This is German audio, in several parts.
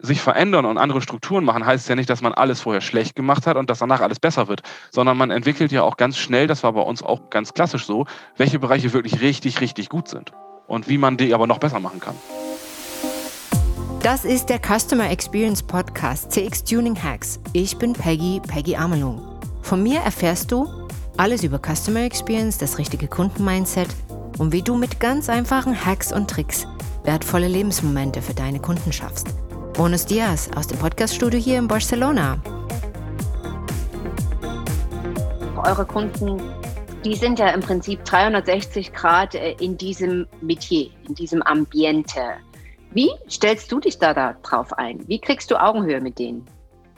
sich verändern und andere Strukturen machen, heißt ja nicht, dass man alles vorher schlecht gemacht hat und dass danach alles besser wird, sondern man entwickelt ja auch ganz schnell, das war bei uns auch ganz klassisch so, welche Bereiche wirklich richtig, richtig gut sind und wie man die aber noch besser machen kann. Das ist der Customer Experience Podcast CX Tuning Hacks. Ich bin Peggy, Peggy Amelung. Von mir erfährst du alles über Customer Experience, das richtige Kundenmindset und wie du mit ganz einfachen Hacks und Tricks wertvolle Lebensmomente für deine Kunden schaffst. Buenos Dias aus dem Podcaststudio hier in Barcelona. Eure Kunden, die sind ja im Prinzip 360 Grad äh, in diesem Metier, in diesem Ambiente. Wie stellst du dich da, da drauf ein? Wie kriegst du Augenhöhe mit denen?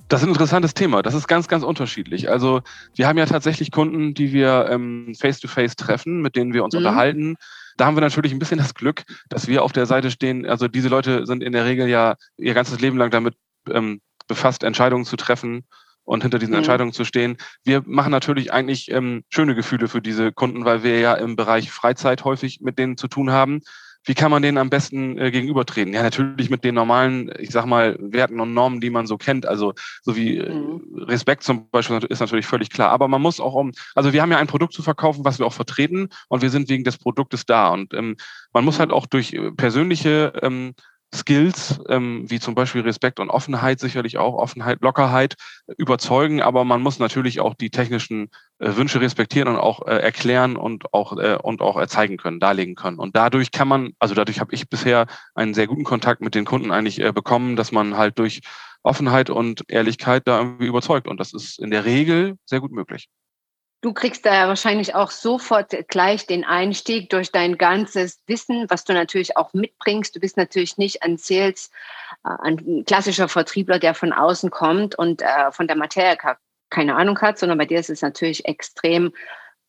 Das ist ein interessantes Thema. Das ist ganz, ganz unterschiedlich. Also wir haben ja tatsächlich Kunden, die wir ähm, face-to-face treffen, mit denen wir uns mhm. unterhalten. Da haben wir natürlich ein bisschen das Glück, dass wir auf der Seite stehen. Also diese Leute sind in der Regel ja ihr ganzes Leben lang damit ähm, befasst, Entscheidungen zu treffen und hinter diesen mhm. Entscheidungen zu stehen. Wir machen natürlich eigentlich ähm, schöne Gefühle für diese Kunden, weil wir ja im Bereich Freizeit häufig mit denen zu tun haben. Wie kann man denen am besten äh, gegenübertreten? Ja, natürlich mit den normalen, ich sag mal, Werten und Normen, die man so kennt. Also so wie äh, mhm. Respekt zum Beispiel ist natürlich völlig klar. Aber man muss auch um, also wir haben ja ein Produkt zu verkaufen, was wir auch vertreten und wir sind wegen des Produktes da. Und ähm, man muss halt mhm. auch durch äh, persönliche ähm, Skills, ähm, wie zum Beispiel Respekt und Offenheit, sicherlich auch Offenheit, Lockerheit überzeugen, aber man muss natürlich auch die technischen äh, Wünsche respektieren und auch äh, erklären und auch äh, und auch erzeigen können, darlegen können. Und dadurch kann man, also dadurch habe ich bisher einen sehr guten Kontakt mit den Kunden eigentlich äh, bekommen, dass man halt durch Offenheit und Ehrlichkeit da irgendwie überzeugt. Und das ist in der Regel sehr gut möglich. Du kriegst da ja wahrscheinlich auch sofort gleich den Einstieg durch dein ganzes Wissen, was du natürlich auch mitbringst. Du bist natürlich nicht ein Sales, äh, ein klassischer Vertriebler, der von außen kommt und äh, von der Materie keine Ahnung hat, sondern bei dir ist es natürlich extrem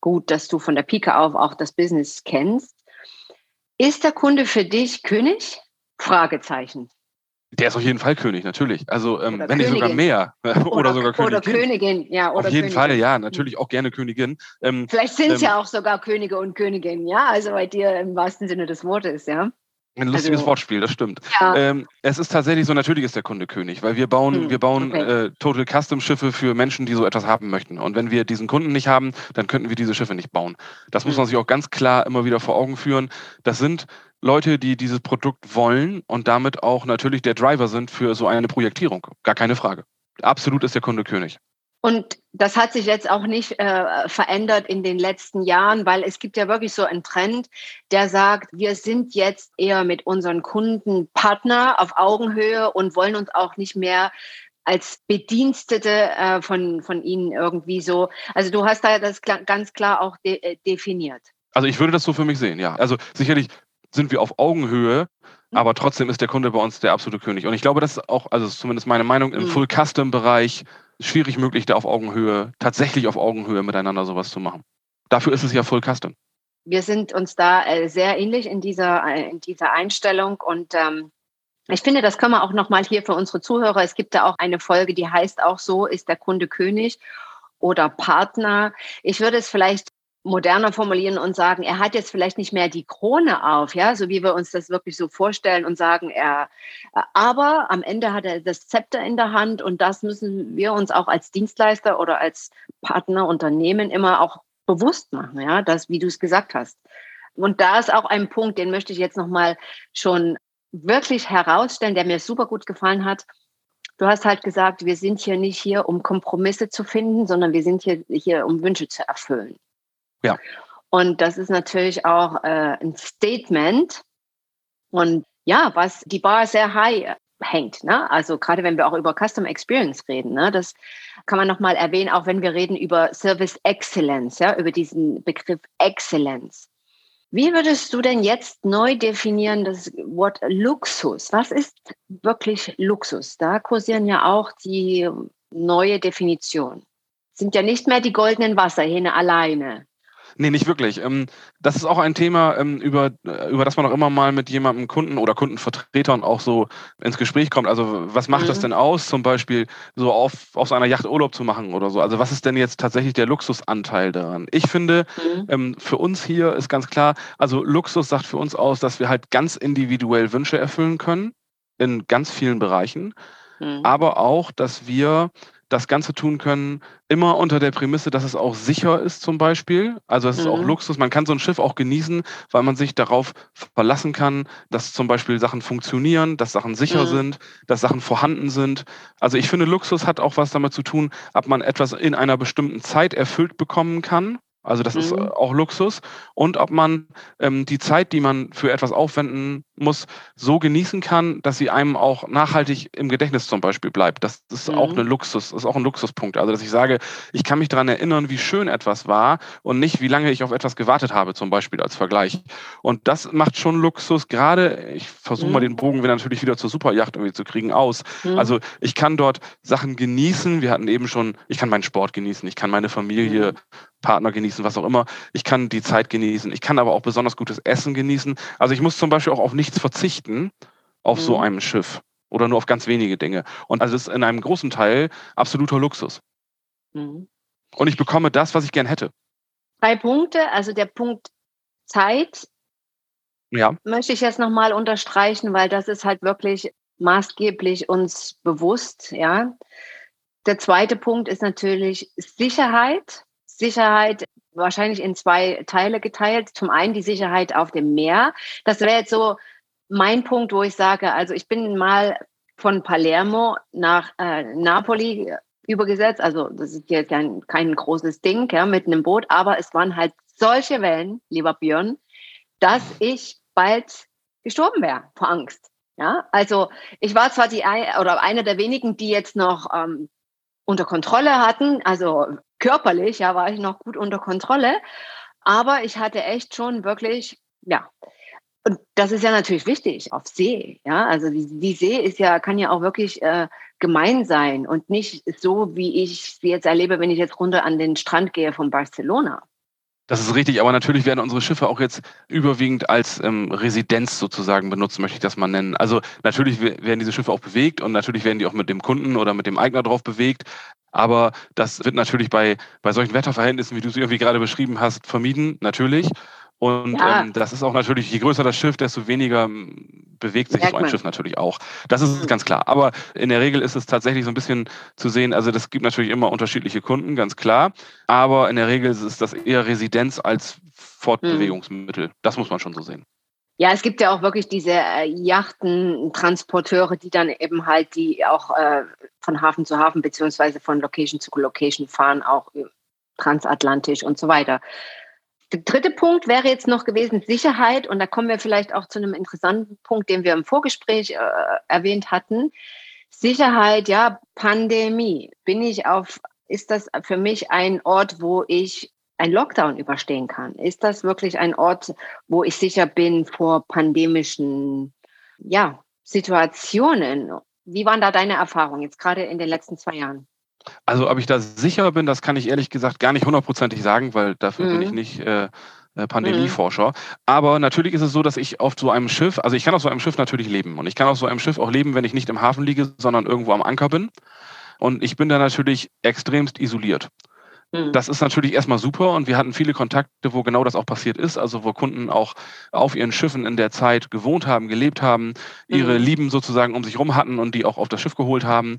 gut, dass du von der Pike auf auch das Business kennst. Ist der Kunde für dich König? Fragezeichen. Der ist auf jeden Fall König, natürlich. Also ähm, wenn nicht sogar mehr. oder, oder, sogar Königin. Oder Königin, ja. Oder auf jeden Königin. Fall, ja, natürlich auch gerne Königin. Ähm, Vielleicht sind es ähm, ja auch sogar Könige und Königinnen, ja. Also bei dir im wahrsten Sinne des Wortes, ja. Ein lustiges also, Wortspiel, das stimmt. Ja. Ähm, es ist tatsächlich so, natürlich ist der Kunde König, weil wir bauen, hm, wir bauen okay. äh, Total Custom Schiffe für Menschen, die so etwas haben möchten. Und wenn wir diesen Kunden nicht haben, dann könnten wir diese Schiffe nicht bauen. Das hm. muss man sich auch ganz klar immer wieder vor Augen führen. Das sind Leute, die dieses Produkt wollen und damit auch natürlich der Driver sind für so eine Projektierung. Gar keine Frage. Absolut ist der Kunde König. Und das hat sich jetzt auch nicht äh, verändert in den letzten Jahren, weil es gibt ja wirklich so einen Trend, der sagt, wir sind jetzt eher mit unseren Kunden Partner auf Augenhöhe und wollen uns auch nicht mehr als Bedienstete äh, von, von ihnen irgendwie so. Also du hast da das ganz klar auch de äh, definiert. Also ich würde das so für mich sehen, ja. Also sicherlich sind wir auf Augenhöhe, mhm. aber trotzdem ist der Kunde bei uns der absolute König. Und ich glaube, das ist auch, also ist zumindest meine Meinung, im mhm. Full-Custom-Bereich schwierig möglich, da auf Augenhöhe, tatsächlich auf Augenhöhe miteinander sowas zu machen. Dafür ist es ja Full-Custom. Wir sind uns da äh, sehr ähnlich in dieser, äh, in dieser Einstellung und ähm, ich finde, das können wir auch nochmal hier für unsere Zuhörer. Es gibt da auch eine Folge, die heißt auch so, ist der Kunde König oder Partner. Ich würde es vielleicht moderner formulieren und sagen, er hat jetzt vielleicht nicht mehr die Krone auf, ja, so wie wir uns das wirklich so vorstellen und sagen, er, aber am Ende hat er das Zepter in der Hand und das müssen wir uns auch als Dienstleister oder als Partnerunternehmen immer auch bewusst machen, ja, das, wie du es gesagt hast. Und da ist auch ein Punkt, den möchte ich jetzt nochmal schon wirklich herausstellen, der mir super gut gefallen hat. Du hast halt gesagt, wir sind hier nicht hier, um Kompromisse zu finden, sondern wir sind hier, hier um Wünsche zu erfüllen. Ja. Und das ist natürlich auch äh, ein Statement. Und ja, was die Bar sehr high hängt. Ne? Also gerade wenn wir auch über Custom Experience reden, ne? das kann man nochmal erwähnen, auch wenn wir reden über Service Excellence, ja, über diesen Begriff Excellence. Wie würdest du denn jetzt neu definieren das Wort Luxus? Was ist wirklich Luxus? Da kursieren ja auch die neue Definition. Sind ja nicht mehr die goldenen Wasserhähne alleine. Nee, nicht wirklich. Ähm, das ist auch ein Thema, ähm, über, über das man auch immer mal mit jemandem Kunden oder Kundenvertretern auch so ins Gespräch kommt. Also was macht mhm. das denn aus, zum Beispiel so auf, auf so einer Yacht Urlaub zu machen oder so? Also was ist denn jetzt tatsächlich der Luxusanteil daran? Ich finde, mhm. Ähm, für uns hier ist ganz klar, also Luxus sagt für uns aus, dass wir halt ganz individuell Wünsche erfüllen können in ganz vielen Bereichen, mhm. aber auch, dass wir das Ganze tun können, immer unter der Prämisse, dass es auch sicher ist zum Beispiel. Also es ist auch mhm. Luxus. Man kann so ein Schiff auch genießen, weil man sich darauf verlassen kann, dass zum Beispiel Sachen funktionieren, dass Sachen sicher mhm. sind, dass Sachen vorhanden sind. Also ich finde, Luxus hat auch was damit zu tun, ob man etwas in einer bestimmten Zeit erfüllt bekommen kann. Also das mhm. ist auch Luxus. Und ob man ähm, die Zeit, die man für etwas aufwenden muss, so genießen kann, dass sie einem auch nachhaltig im Gedächtnis zum Beispiel bleibt. Das ist mhm. auch ein Luxus, das ist auch ein Luxuspunkt. Also dass ich sage, ich kann mich daran erinnern, wie schön etwas war und nicht, wie lange ich auf etwas gewartet habe, zum Beispiel als Vergleich. Und das macht schon Luxus, gerade, ich versuche mhm. mal den Bogen wieder natürlich wieder zur Superjacht irgendwie zu kriegen, aus. Mhm. Also ich kann dort Sachen genießen. Wir hatten eben schon, ich kann meinen Sport genießen, ich kann meine Familie, mhm. Partner genießen, was auch immer. Ich kann die Zeit genießen. Ich kann aber auch besonders gutes Essen genießen. Also ich muss zum Beispiel auch auf nichts verzichten auf mhm. so einem Schiff oder nur auf ganz wenige Dinge. Und also ist in einem großen Teil absoluter Luxus. Mhm. Und ich bekomme das, was ich gern hätte. Drei Punkte. Also der Punkt Zeit ja. möchte ich jetzt nochmal unterstreichen, weil das ist halt wirklich maßgeblich uns bewusst. Ja. Der zweite Punkt ist natürlich Sicherheit. Sicherheit wahrscheinlich in zwei Teile geteilt. Zum einen die Sicherheit auf dem Meer. Das wäre jetzt so mein Punkt, wo ich sage, also ich bin mal von Palermo nach äh, Napoli übergesetzt. Also das ist jetzt kein, kein großes Ding ja, mit einem Boot, aber es waren halt solche Wellen, lieber Björn, dass ich bald gestorben wäre vor Angst. Ja, also ich war zwar die oder eine der wenigen, die jetzt noch ähm, unter Kontrolle hatten. Also körperlich, ja, war ich noch gut unter Kontrolle. Aber ich hatte echt schon wirklich, ja, und das ist ja natürlich wichtig auf See. Ja, also die, die See ist ja, kann ja auch wirklich äh, gemein sein und nicht so, wie ich sie jetzt erlebe, wenn ich jetzt runter an den Strand gehe von Barcelona. Das ist richtig, aber natürlich werden unsere Schiffe auch jetzt überwiegend als ähm, Residenz sozusagen benutzt, möchte ich das mal nennen. Also natürlich werden diese Schiffe auch bewegt und natürlich werden die auch mit dem Kunden oder mit dem Eigner drauf bewegt. Aber das wird natürlich bei, bei solchen Wetterverhältnissen, wie du sie irgendwie gerade beschrieben hast, vermieden, natürlich. Und ja. ähm, das ist auch natürlich, je größer das Schiff, desto weniger ähm, bewegt sich so ein Schiff natürlich auch. Das ist mhm. ganz klar. Aber in der Regel ist es tatsächlich so ein bisschen zu sehen, also das gibt natürlich immer unterschiedliche Kunden, ganz klar. Aber in der Regel ist das eher Residenz als Fortbewegungsmittel. Mhm. Das muss man schon so sehen. Ja, es gibt ja auch wirklich diese äh, Yachtentransporteure, die dann eben halt die auch äh, von Hafen zu Hafen beziehungsweise von Location zu Location fahren, auch transatlantisch und so weiter. Der dritte Punkt wäre jetzt noch gewesen Sicherheit. Und da kommen wir vielleicht auch zu einem interessanten Punkt, den wir im Vorgespräch äh, erwähnt hatten. Sicherheit, ja, Pandemie. Bin ich auf, ist das für mich ein Ort, wo ich ein Lockdown überstehen kann? Ist das wirklich ein Ort, wo ich sicher bin vor pandemischen, ja, Situationen? Wie waren da deine Erfahrungen jetzt gerade in den letzten zwei Jahren? Also, ob ich da sicher bin, das kann ich ehrlich gesagt gar nicht hundertprozentig sagen, weil dafür mhm. bin ich mhm. nicht äh, äh, Pandemieforscher. Mhm. Aber natürlich ist es so, dass ich auf so einem Schiff, also ich kann auf so einem Schiff natürlich leben. Und ich kann auf so einem Schiff auch leben, wenn ich nicht im Hafen liege, sondern irgendwo am Anker bin. Und ich bin da natürlich extremst isoliert. Mhm. Das ist natürlich erstmal super und wir hatten viele Kontakte, wo genau das auch passiert ist, also wo Kunden auch auf ihren Schiffen in der Zeit gewohnt haben, gelebt haben, ihre mhm. Lieben sozusagen um sich rum hatten und die auch auf das Schiff geholt haben.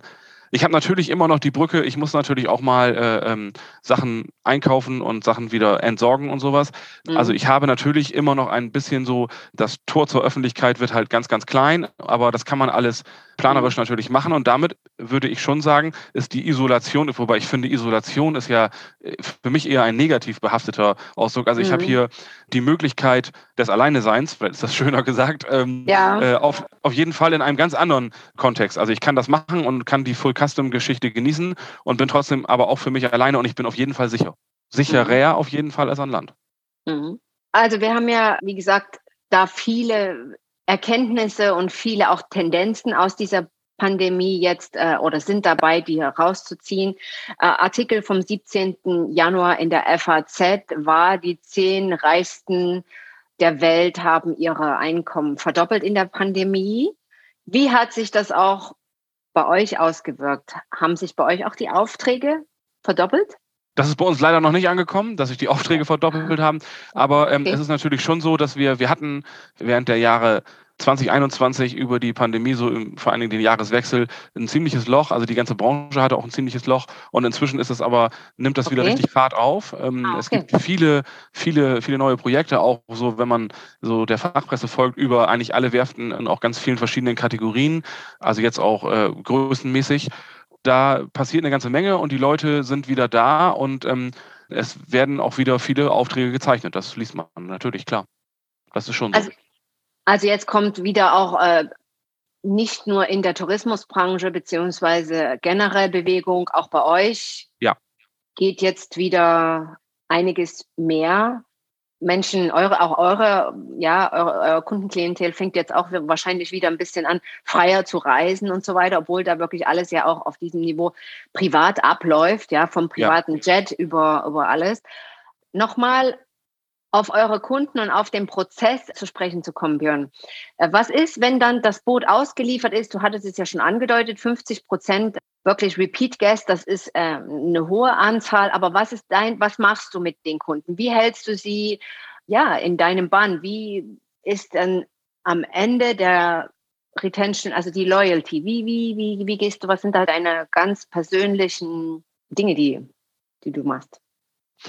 Ich habe natürlich immer noch die Brücke, ich muss natürlich auch mal äh, ähm, Sachen einkaufen und Sachen wieder entsorgen und sowas. Mhm. Also ich habe natürlich immer noch ein bisschen so, das Tor zur Öffentlichkeit wird halt ganz, ganz klein, aber das kann man alles planerisch mhm. natürlich machen und damit würde ich schon sagen, ist die Isolation, wobei ich finde, Isolation ist ja äh, für mich eher ein negativ behafteter Ausdruck. Also ich mhm. habe hier die Möglichkeit des Alleineseins, vielleicht ist das schöner gesagt, ähm, ja. äh, auf, auf jeden Fall in einem ganz anderen Kontext. Also ich kann das machen und kann die Full Custom-Geschichte genießen und bin trotzdem aber auch für mich alleine und ich bin auf jeden Fall sicher. Sicherer mhm. auf jeden Fall als an Land. Mhm. Also wir haben ja, wie gesagt, da viele Erkenntnisse und viele auch Tendenzen aus dieser Pandemie jetzt äh, oder sind dabei, die herauszuziehen. Äh, Artikel vom 17. Januar in der FAZ war, die zehn reichsten der Welt haben ihre Einkommen verdoppelt in der Pandemie. Wie hat sich das auch bei euch ausgewirkt? Haben sich bei euch auch die Aufträge verdoppelt? Das ist bei uns leider noch nicht angekommen, dass sich die Aufträge verdoppelt haben. Aber ähm, okay. es ist natürlich schon so, dass wir, wir hatten während der Jahre 2021 über die Pandemie, so im, vor allen Dingen den Jahreswechsel, ein ziemliches Loch. Also die ganze Branche hatte auch ein ziemliches Loch. Und inzwischen ist es aber, nimmt das okay. wieder richtig Fahrt auf. Ähm, ah, okay. Es gibt viele, viele, viele neue Projekte, auch so, wenn man so der Fachpresse folgt, über eigentlich alle Werften in auch ganz vielen verschiedenen Kategorien. Also jetzt auch äh, größenmäßig. Da passiert eine ganze Menge und die Leute sind wieder da und ähm, es werden auch wieder viele Aufträge gezeichnet. Das liest man natürlich, klar. Das ist schon so. Also also jetzt kommt wieder auch äh, nicht nur in der Tourismusbranche beziehungsweise generell Bewegung, auch bei euch. Ja. Geht jetzt wieder einiges mehr. Menschen, eure, auch eure, ja, eure, eure Kundenklientel fängt jetzt auch wahrscheinlich wieder ein bisschen an, freier zu reisen und so weiter, obwohl da wirklich alles ja auch auf diesem Niveau privat abläuft, ja, vom privaten ja. Jet über, über alles. Nochmal auf eure Kunden und auf den Prozess zu sprechen zu kommen, Björn. Äh, was ist, wenn dann das Boot ausgeliefert ist? Du hattest es ja schon angedeutet, 50 Prozent wirklich Repeat Guest, das ist äh, eine hohe Anzahl. Aber was ist dein, was machst du mit den Kunden? Wie hältst du sie ja in deinem Bann? Wie ist dann am Ende der Retention, also die Loyalty? Wie, wie, wie, wie gehst du? Was sind da deine ganz persönlichen Dinge, die, die du machst?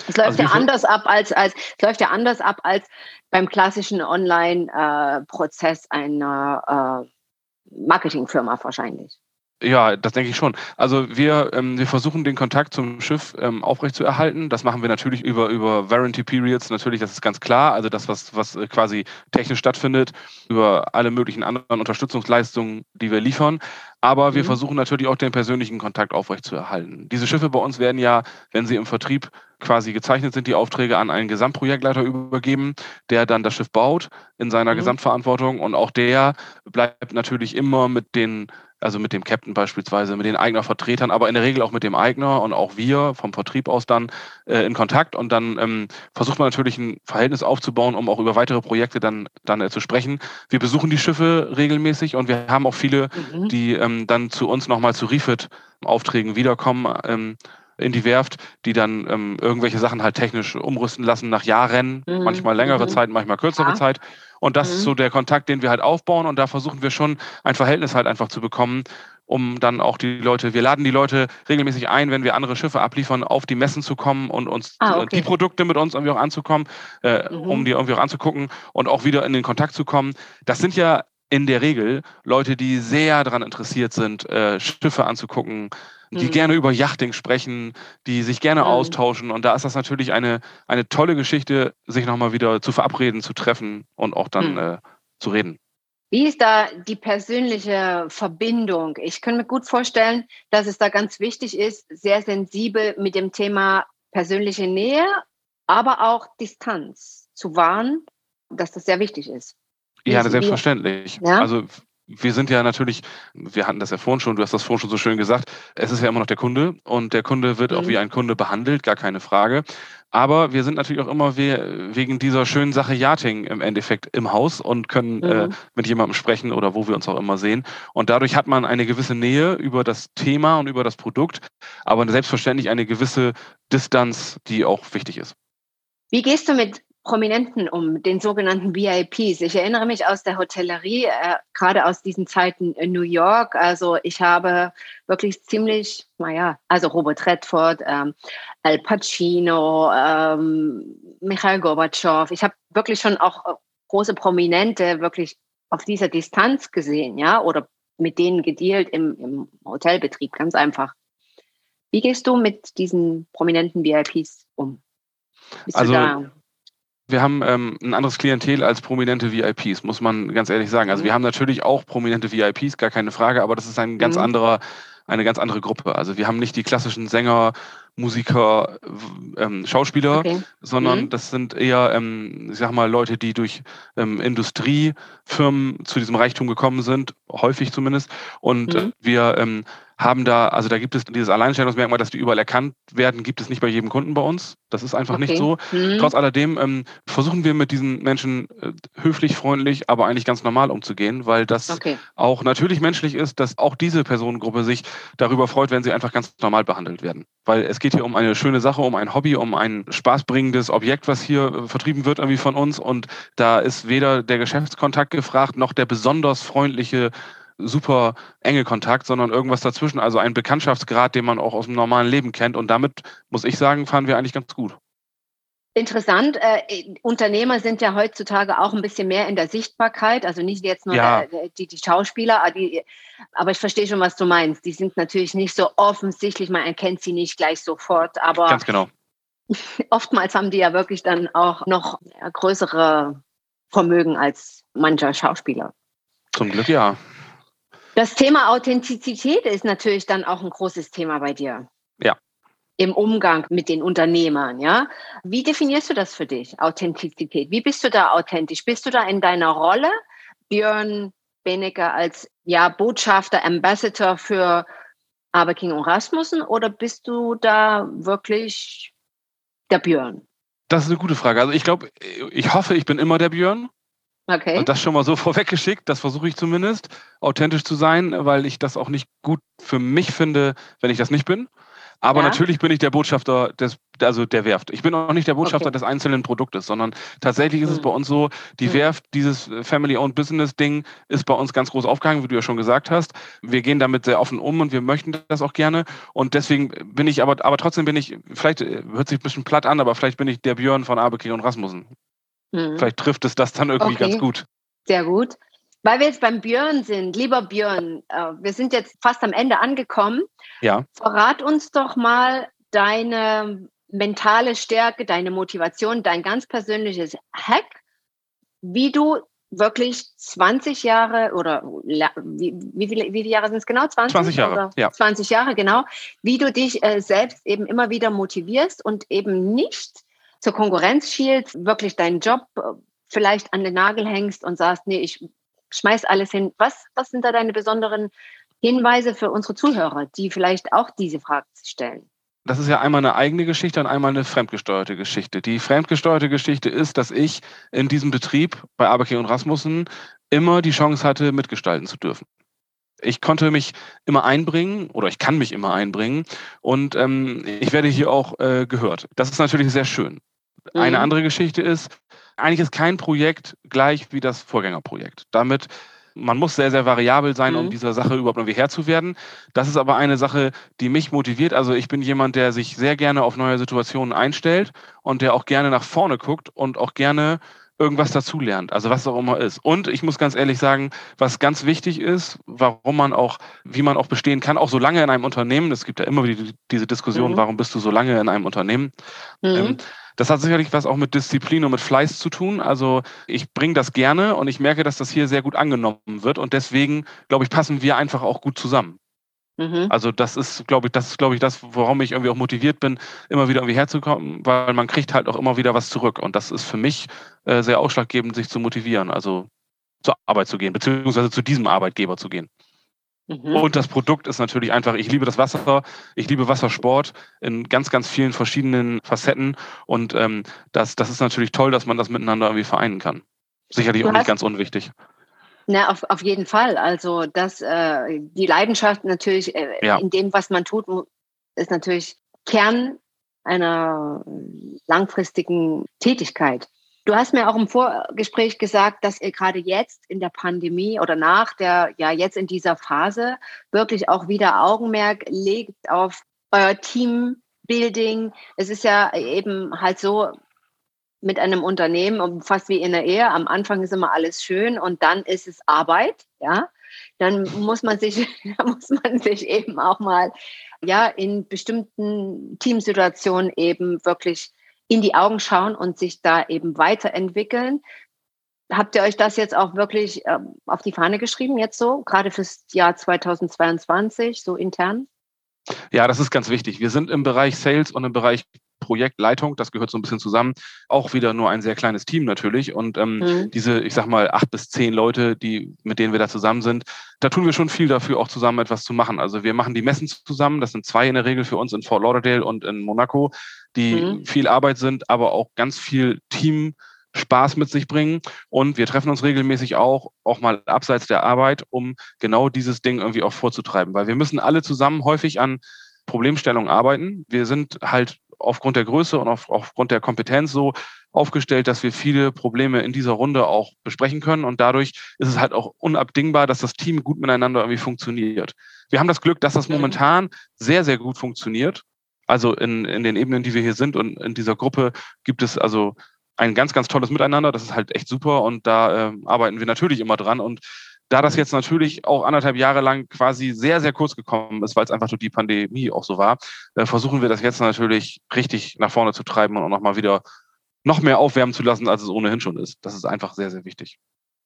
Es läuft also ja anders ab als, als es läuft ja anders ab als beim klassischen Online-Prozess einer äh, Marketingfirma wahrscheinlich. Ja, das denke ich schon. Also wir, ähm, wir versuchen den Kontakt zum Schiff ähm, aufrechtzuerhalten. Das machen wir natürlich über, über Warranty Periods, natürlich, das ist ganz klar. Also das, was, was äh, quasi technisch stattfindet, über alle möglichen anderen Unterstützungsleistungen, die wir liefern. Aber wir mhm. versuchen natürlich auch den persönlichen Kontakt aufrechtzuerhalten. Diese Schiffe bei uns werden ja, wenn sie im Vertrieb quasi gezeichnet sind, die Aufträge an einen Gesamtprojektleiter übergeben, der dann das Schiff baut in seiner mhm. Gesamtverantwortung. Und auch der bleibt natürlich immer mit den also mit dem Captain beispielsweise, mit den Eignervertretern, aber in der Regel auch mit dem Eigner und auch wir vom Vertrieb aus dann äh, in Kontakt und dann ähm, versucht man natürlich ein Verhältnis aufzubauen, um auch über weitere Projekte dann, dann äh, zu sprechen. Wir besuchen die Schiffe regelmäßig und wir haben auch viele, mhm. die ähm, dann zu uns nochmal zu Refit-Aufträgen wiederkommen. Ähm, in die Werft, die dann ähm, irgendwelche Sachen halt technisch umrüsten lassen nach Jahren, mhm. manchmal längere mhm. Zeit, manchmal kürzere ja. Zeit. Und das mhm. ist so der Kontakt, den wir halt aufbauen. Und da versuchen wir schon ein Verhältnis halt einfach zu bekommen, um dann auch die Leute, wir laden die Leute regelmäßig ein, wenn wir andere Schiffe abliefern, auf die Messen zu kommen und uns ah, okay. die Produkte mit uns irgendwie auch anzukommen, äh, mhm. um die irgendwie auch anzugucken und auch wieder in den Kontakt zu kommen. Das sind ja in der Regel Leute, die sehr daran interessiert sind, äh, Schiffe anzugucken, die mhm. gerne über Yachting sprechen, die sich gerne mhm. austauschen. Und da ist das natürlich eine, eine tolle Geschichte, sich nochmal wieder zu verabreden, zu treffen und auch dann mhm. äh, zu reden. Wie ist da die persönliche Verbindung? Ich kann mir gut vorstellen, dass es da ganz wichtig ist, sehr sensibel mit dem Thema persönliche Nähe, aber auch Distanz zu wahren, dass das sehr wichtig ist. Ja, selbstverständlich. Ja? Also wir sind ja natürlich, wir hatten das ja vorhin schon, du hast das vorhin schon so schön gesagt, es ist ja immer noch der Kunde und der Kunde wird mhm. auch wie ein Kunde behandelt, gar keine Frage. Aber wir sind natürlich auch immer wegen dieser schönen Sache Yachting im Endeffekt im Haus und können äh, mhm. äh, mit jemandem sprechen oder wo wir uns auch immer sehen. Und dadurch hat man eine gewisse Nähe über das Thema und über das Produkt, aber selbstverständlich eine gewisse Distanz, die auch wichtig ist. Wie gehst du mit Prominenten um, den sogenannten VIPs. Ich erinnere mich aus der Hotellerie, äh, gerade aus diesen Zeiten in New York. Also ich habe wirklich ziemlich, naja, also Robert Redford, ähm, Al Pacino, ähm, Michael Gorbatschow. Ich habe wirklich schon auch äh, große Prominente wirklich auf dieser Distanz gesehen, ja, oder mit denen gedealt im, im Hotelbetrieb, ganz einfach. Wie gehst du mit diesen prominenten VIPs um? Bist also wir haben ähm, ein anderes Klientel als prominente VIPs, muss man ganz ehrlich sagen. Also wir mhm. haben natürlich auch prominente VIPs, gar keine Frage, aber das ist ein ganz mhm. anderer, eine ganz andere Gruppe. Also wir haben nicht die klassischen Sänger, Musiker, ähm, Schauspieler, okay. sondern mhm. das sind eher, ähm, ich sag mal, Leute, die durch ähm, Industriefirmen zu diesem Reichtum gekommen sind, häufig zumindest. Und mhm. wir ähm, haben da, also da gibt es dieses Alleinstellungsmerkmal, dass die überall erkannt werden, gibt es nicht bei jedem Kunden bei uns. Das ist einfach okay. nicht so. Mhm. Trotz alledem ähm, versuchen wir mit diesen Menschen äh, höflich, freundlich, aber eigentlich ganz normal umzugehen, weil das okay. auch natürlich menschlich ist, dass auch diese Personengruppe sich darüber freut, wenn sie einfach ganz normal behandelt werden. Weil es geht hier um eine schöne Sache, um ein Hobby, um ein spaßbringendes Objekt, was hier äh, vertrieben wird irgendwie von uns. Und da ist weder der Geschäftskontakt gefragt, noch der besonders freundliche super enge Kontakt, sondern irgendwas dazwischen, also ein Bekanntschaftsgrad, den man auch aus dem normalen Leben kennt. Und damit, muss ich sagen, fahren wir eigentlich ganz gut. Interessant. Äh, Unternehmer sind ja heutzutage auch ein bisschen mehr in der Sichtbarkeit, also nicht jetzt nur ja. der, die, die, Schauspieler, aber, die, aber ich verstehe schon, was du meinst. Die sind natürlich nicht so offensichtlich, man erkennt sie nicht gleich sofort, aber ganz genau. oftmals haben die ja wirklich dann auch noch größere Vermögen als mancher Schauspieler. Zum Glück ja. Das Thema Authentizität ist natürlich dann auch ein großes Thema bei dir. Ja. Im Umgang mit den Unternehmern, ja. Wie definierst du das für dich, Authentizität? Wie bist du da authentisch? Bist du da in deiner Rolle, Björn Benecke als ja, Botschafter, Ambassador für Aberking und Rasmussen oder bist du da wirklich der Björn? Das ist eine gute Frage. Also ich glaube, ich hoffe, ich bin immer der Björn. Okay. Und das schon mal so vorweggeschickt, das versuche ich zumindest, authentisch zu sein, weil ich das auch nicht gut für mich finde, wenn ich das nicht bin. Aber ja. natürlich bin ich der Botschafter des, also der Werft. Ich bin auch nicht der Botschafter okay. des einzelnen Produktes, sondern tatsächlich ist mhm. es bei uns so, die mhm. Werft, dieses Family-Owned Business-Ding ist bei uns ganz groß aufgehangen, wie du ja schon gesagt hast. Wir gehen damit sehr offen um und wir möchten das auch gerne. Und deswegen bin ich, aber, aber trotzdem bin ich, vielleicht hört sich ein bisschen platt an, aber vielleicht bin ich der Björn von Abeke und Rasmussen. Mhm. Vielleicht trifft es das dann irgendwie okay. ganz gut. Sehr gut. Weil wir jetzt beim Björn sind, lieber Björn, äh, wir sind jetzt fast am Ende angekommen. Ja. Verrat uns doch mal deine mentale Stärke, deine Motivation, dein ganz persönliches Hack, wie du wirklich 20 Jahre oder wie, wie, viele, wie viele Jahre sind es genau? 20, 20 Jahre. Ja. 20 Jahre, genau. Wie du dich äh, selbst eben immer wieder motivierst und eben nicht zur Konkurrenz schielst, wirklich deinen Job äh, vielleicht an den Nagel hängst und sagst, nee, ich schmeiß alles hin. Was, was sind da deine besonderen Hinweise für unsere Zuhörer, die vielleicht auch diese Frage stellen? Das ist ja einmal eine eigene Geschichte und einmal eine fremdgesteuerte Geschichte. Die fremdgesteuerte Geschichte ist, dass ich in diesem Betrieb bei Aberke und Rasmussen immer die Chance hatte, mitgestalten zu dürfen ich konnte mich immer einbringen oder ich kann mich immer einbringen und ähm, ich werde hier auch äh, gehört. Das ist natürlich sehr schön. Mhm. Eine andere Geschichte ist, eigentlich ist kein Projekt gleich wie das Vorgängerprojekt. Damit man muss sehr, sehr variabel sein, mhm. um dieser Sache überhaupt irgendwie Herr zu werden. Das ist aber eine Sache, die mich motiviert. Also ich bin jemand, der sich sehr gerne auf neue Situationen einstellt und der auch gerne nach vorne guckt und auch gerne irgendwas dazulernt, also was auch immer ist. Und ich muss ganz ehrlich sagen, was ganz wichtig ist, warum man auch, wie man auch bestehen kann, auch so lange in einem Unternehmen, es gibt ja immer wieder diese Diskussion, mhm. warum bist du so lange in einem Unternehmen? Mhm. Ähm, das hat sicherlich was auch mit Disziplin und mit Fleiß zu tun. Also ich bringe das gerne und ich merke, dass das hier sehr gut angenommen wird. Und deswegen, glaube ich, passen wir einfach auch gut zusammen. Mhm. Also das ist, glaube ich, das ist, glaube ich, das, worum ich irgendwie auch motiviert bin, immer wieder irgendwie herzukommen, weil man kriegt halt auch immer wieder was zurück. Und das ist für mich äh, sehr ausschlaggebend, sich zu motivieren, also zur Arbeit zu gehen, beziehungsweise zu diesem Arbeitgeber zu gehen. Mhm. Und das Produkt ist natürlich einfach, ich liebe das Wasser, ich liebe Wassersport in ganz, ganz vielen verschiedenen Facetten. Und ähm, das, das ist natürlich toll, dass man das miteinander irgendwie vereinen kann. Sicherlich du auch nicht ganz unwichtig. Na, auf, auf jeden Fall. Also das, äh, die Leidenschaft natürlich äh, ja. in dem, was man tut, ist natürlich Kern einer langfristigen Tätigkeit. Du hast mir auch im Vorgespräch gesagt, dass ihr gerade jetzt in der Pandemie oder nach der, ja jetzt in dieser Phase wirklich auch wieder Augenmerk legt auf euer Teambuilding. Es ist ja eben halt so, mit einem Unternehmen, fast wie in der Ehe. Am Anfang ist immer alles schön und dann ist es Arbeit, ja. Dann muss man sich, muss man sich eben auch mal, ja, in bestimmten Teamsituationen eben wirklich in die Augen schauen und sich da eben weiterentwickeln. Habt ihr euch das jetzt auch wirklich äh, auf die Fahne geschrieben, jetzt so, gerade fürs Jahr 2022, so intern? Ja, das ist ganz wichtig. Wir sind im Bereich Sales und im Bereich Projektleitung, das gehört so ein bisschen zusammen, auch wieder nur ein sehr kleines Team natürlich. Und ähm, mhm. diese, ich sag mal, acht bis zehn Leute, die, mit denen wir da zusammen sind, da tun wir schon viel dafür, auch zusammen etwas zu machen. Also wir machen die Messen zusammen, das sind zwei in der Regel für uns in Fort Lauderdale und in Monaco, die mhm. viel Arbeit sind, aber auch ganz viel Team. Spaß mit sich bringen. Und wir treffen uns regelmäßig auch, auch mal abseits der Arbeit, um genau dieses Ding irgendwie auch vorzutreiben. Weil wir müssen alle zusammen häufig an Problemstellungen arbeiten. Wir sind halt aufgrund der Größe und auf, aufgrund der Kompetenz so aufgestellt, dass wir viele Probleme in dieser Runde auch besprechen können. Und dadurch ist es halt auch unabdingbar, dass das Team gut miteinander irgendwie funktioniert. Wir haben das Glück, dass das momentan sehr, sehr gut funktioniert. Also in, in den Ebenen, die wir hier sind und in dieser Gruppe gibt es also ein ganz, ganz tolles Miteinander. Das ist halt echt super und da äh, arbeiten wir natürlich immer dran. Und da das jetzt natürlich auch anderthalb Jahre lang quasi sehr, sehr kurz gekommen ist, weil es einfach durch die Pandemie auch so war, äh, versuchen wir das jetzt natürlich richtig nach vorne zu treiben und auch nochmal wieder noch mehr aufwärmen zu lassen, als es ohnehin schon ist. Das ist einfach sehr, sehr wichtig.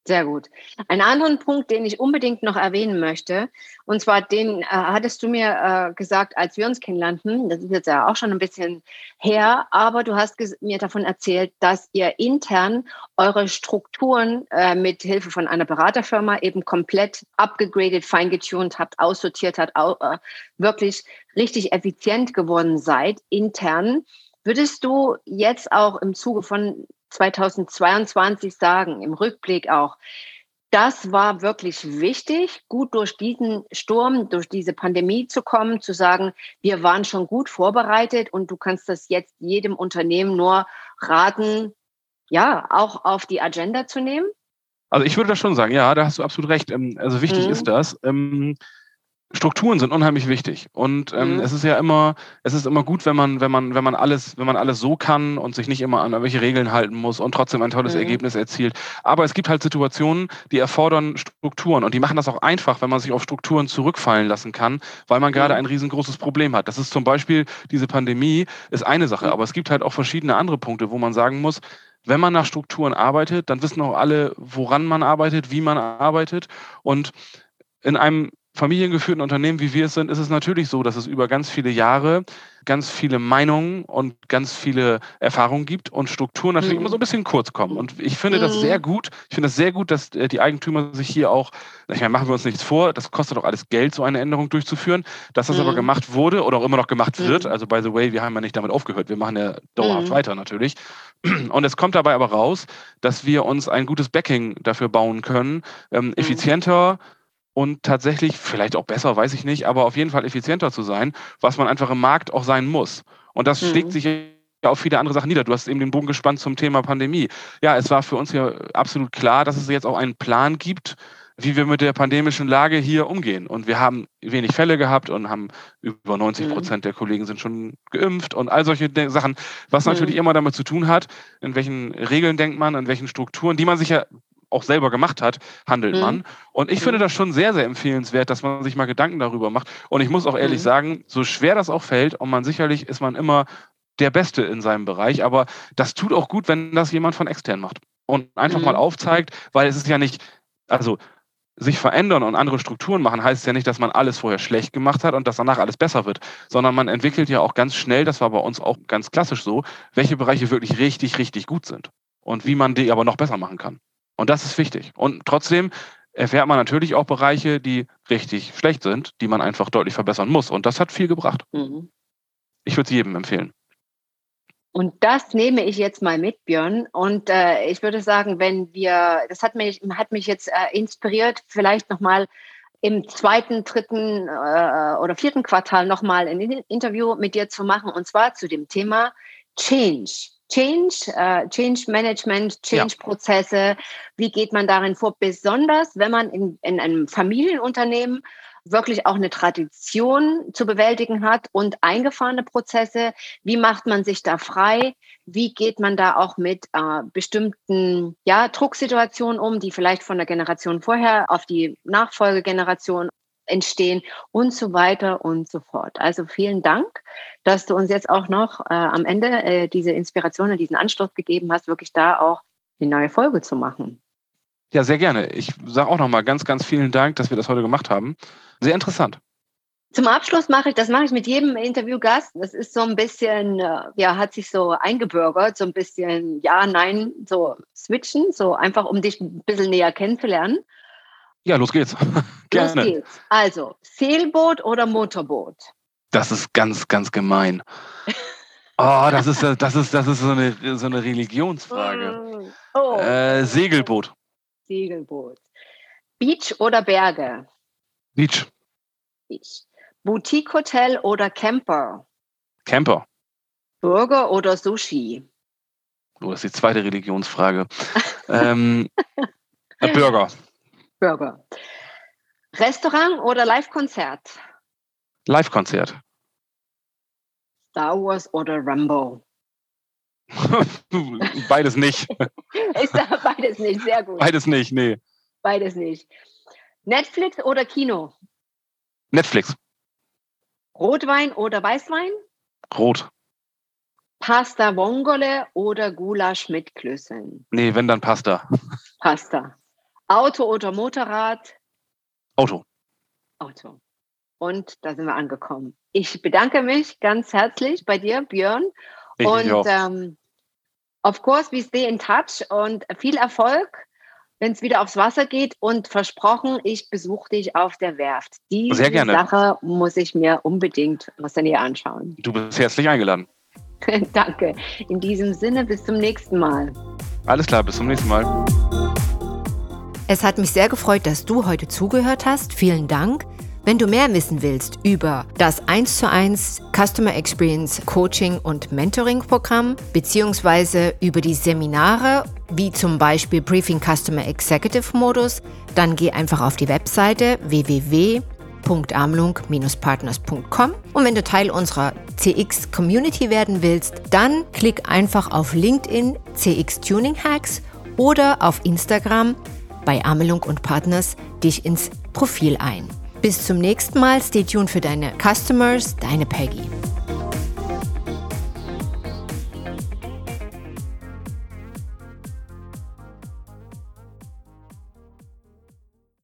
Sehr gut. Einen anderen Punkt, den ich unbedingt noch erwähnen möchte, und zwar den äh, hattest du mir äh, gesagt, als wir uns kennenlernten, das ist jetzt ja auch schon ein bisschen her, aber du hast mir davon erzählt, dass ihr intern eure Strukturen äh, mit Hilfe von einer Beraterfirma eben komplett abgegradet, feingetuned habt, aussortiert habt, au äh, wirklich richtig effizient geworden seid intern. Würdest du jetzt auch im Zuge von 2022 sagen, im Rückblick auch, das war wirklich wichtig, gut durch diesen Sturm, durch diese Pandemie zu kommen, zu sagen, wir waren schon gut vorbereitet und du kannst das jetzt jedem Unternehmen nur raten, ja, auch auf die Agenda zu nehmen? Also ich würde das schon sagen, ja, da hast du absolut recht. Ähm, also wichtig mhm. ist das. Strukturen sind unheimlich wichtig und ähm, mhm. es ist ja immer, es ist immer gut, wenn man, wenn man, wenn man alles, wenn man alles so kann und sich nicht immer an irgendwelche Regeln halten muss und trotzdem ein tolles mhm. Ergebnis erzielt. Aber es gibt halt Situationen, die erfordern Strukturen und die machen das auch einfach, wenn man sich auf Strukturen zurückfallen lassen kann, weil man gerade mhm. ein riesengroßes Problem hat. Das ist zum Beispiel diese Pandemie ist eine Sache, mhm. aber es gibt halt auch verschiedene andere Punkte, wo man sagen muss, wenn man nach Strukturen arbeitet, dann wissen auch alle, woran man arbeitet, wie man arbeitet und in einem familiengeführten Unternehmen, wie wir es sind, ist es natürlich so, dass es über ganz viele Jahre ganz viele Meinungen und ganz viele Erfahrungen gibt und Strukturen natürlich mhm. immer so ein bisschen kurz kommen. Und ich finde mhm. das sehr gut. Ich finde das sehr gut, dass äh, die Eigentümer sich hier auch, ich meine, machen wir uns nichts vor, das kostet doch alles Geld, so eine Änderung durchzuführen. Dass das mhm. aber gemacht wurde oder auch immer noch gemacht wird, mhm. also by the way, wir haben ja nicht damit aufgehört, wir machen ja dauerhaft mhm. weiter natürlich. Und es kommt dabei aber raus, dass wir uns ein gutes Backing dafür bauen können, ähm, mhm. effizienter, und tatsächlich vielleicht auch besser, weiß ich nicht, aber auf jeden Fall effizienter zu sein, was man einfach im Markt auch sein muss. Und das mhm. schlägt sich ja auf viele andere Sachen nieder. Du hast eben den Bogen gespannt zum Thema Pandemie. Ja, es war für uns ja absolut klar, dass es jetzt auch einen Plan gibt, wie wir mit der pandemischen Lage hier umgehen. Und wir haben wenig Fälle gehabt und haben über 90 mhm. Prozent mhm. der Kollegen sind schon geimpft und all solche Sachen, was mhm. natürlich immer damit zu tun hat, in welchen Regeln denkt man, in welchen Strukturen, die man sich ja auch selber gemacht hat, handelt mhm. man. Und ich mhm. finde das schon sehr, sehr empfehlenswert, dass man sich mal Gedanken darüber macht. Und ich muss auch ehrlich mhm. sagen, so schwer das auch fällt, und man sicherlich ist man immer der Beste in seinem Bereich, aber das tut auch gut, wenn das jemand von extern macht und einfach mal mhm. aufzeigt, weil es ist ja nicht, also sich verändern und andere Strukturen machen, heißt ja nicht, dass man alles vorher schlecht gemacht hat und dass danach alles besser wird, sondern man entwickelt ja auch ganz schnell, das war bei uns auch ganz klassisch so, welche Bereiche wirklich richtig, richtig gut sind und wie man die aber noch besser machen kann. Und das ist wichtig. Und trotzdem erfährt man natürlich auch Bereiche, die richtig schlecht sind, die man einfach deutlich verbessern muss. Und das hat viel gebracht. Mhm. Ich würde es jedem empfehlen. Und das nehme ich jetzt mal mit, Björn. Und äh, ich würde sagen, wenn wir, das hat mich, hat mich jetzt äh, inspiriert, vielleicht nochmal im zweiten, dritten äh, oder vierten Quartal nochmal ein Interview mit dir zu machen, und zwar zu dem Thema Change. Change, äh, Change Management, Change-Prozesse. Ja. Wie geht man darin vor? Besonders, wenn man in, in einem Familienunternehmen wirklich auch eine Tradition zu bewältigen hat und eingefahrene Prozesse. Wie macht man sich da frei? Wie geht man da auch mit äh, bestimmten ja, Drucksituationen um, die vielleicht von der Generation vorher auf die Nachfolgegeneration entstehen und so weiter und so fort. Also vielen Dank, dass du uns jetzt auch noch äh, am Ende äh, diese Inspiration und diesen Anstoß gegeben hast, wirklich da auch die neue Folge zu machen. Ja, sehr gerne. Ich sage auch nochmal ganz, ganz vielen Dank, dass wir das heute gemacht haben. Sehr interessant. Zum Abschluss mache ich, das mache ich mit jedem Interviewgast. Das ist so ein bisschen, äh, ja, hat sich so eingebürgert, so ein bisschen Ja, Nein, so switchen, so einfach, um dich ein bisschen näher kennenzulernen. Ja, los geht's. Gerne. Los geht's. Also, Seelboot oder Motorboot? Das ist ganz, ganz gemein. Oh, das ist, das ist, das ist so eine, so eine Religionsfrage. Oh. Äh, Segelboot. Segelboot. Beach oder Berge? Beach. Beach. Boutique-Hotel oder Camper? Camper. Burger oder Sushi? Oh, das ist die zweite Religionsfrage. ähm, äh, Burger. Burger. Restaurant oder Live-Konzert? Live-Konzert. Star Wars oder Rambo? beides nicht. Ist da beides nicht, sehr gut. Beides nicht, nee. Beides nicht. Netflix oder Kino? Netflix. Rotwein oder Weißwein? Rot. Pasta Vongole oder Gulasch mit Klößeln? Nee, wenn dann Pasta. Pasta. Auto oder Motorrad? Auto. Auto. Und da sind wir angekommen. Ich bedanke mich ganz herzlich bei dir, Björn. Ich und ähm, of course, we stay in touch und viel Erfolg wenn es wieder aufs Wasser geht und versprochen, ich besuche dich auf der Werft. Die Sehr gerne. Sache muss ich mir unbedingt aus der Nähe anschauen. Du bist herzlich eingeladen. Danke. In diesem Sinne, bis zum nächsten Mal. Alles klar, bis zum nächsten Mal. Es hat mich sehr gefreut, dass du heute zugehört hast. Vielen Dank. Wenn du mehr wissen willst über das 1 zu 1 Customer Experience Coaching und Mentoring Programm beziehungsweise über die Seminare wie zum Beispiel Briefing Customer Executive Modus, dann geh einfach auf die Webseite www.amlung-partners.com und wenn du Teil unserer CX Community werden willst, dann klick einfach auf LinkedIn CX Tuning Hacks oder auf Instagram bei Amelung und Partners dich ins Profil ein. Bis zum nächsten Mal. Stay tuned für deine Customers, deine Peggy.